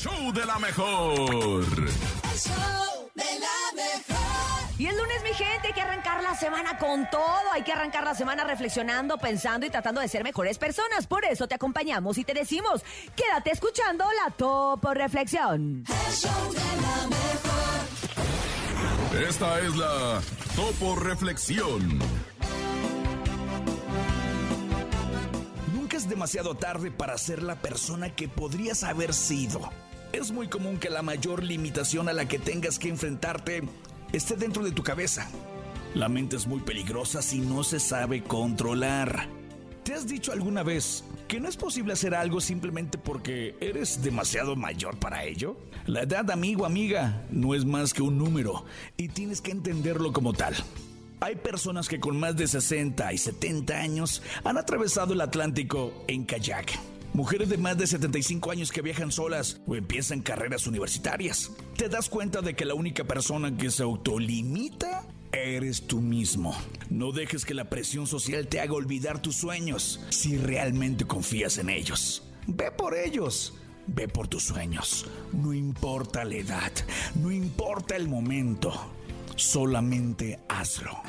show de la mejor. El show de la mejor. Y el lunes, mi gente, hay que arrancar la semana con todo. Hay que arrancar la semana reflexionando, pensando y tratando de ser mejores personas. Por eso te acompañamos y te decimos, quédate escuchando la Topo Reflexión. El show de la mejor. Esta es la Topo Reflexión. Nunca es demasiado tarde para ser la persona que podrías haber sido. Es muy común que la mayor limitación a la que tengas que enfrentarte esté dentro de tu cabeza. La mente es muy peligrosa si no se sabe controlar. ¿Te has dicho alguna vez que no es posible hacer algo simplemente porque eres demasiado mayor para ello? La edad, amigo, amiga, no es más que un número y tienes que entenderlo como tal. Hay personas que con más de 60 y 70 años han atravesado el Atlántico en kayak. Mujeres de más de 75 años que viajan solas o empiezan carreras universitarias. Te das cuenta de que la única persona que se autolimita eres tú mismo. No dejes que la presión social te haga olvidar tus sueños si realmente confías en ellos. Ve por ellos. Ve por tus sueños. No importa la edad, no importa el momento. Solamente hazlo.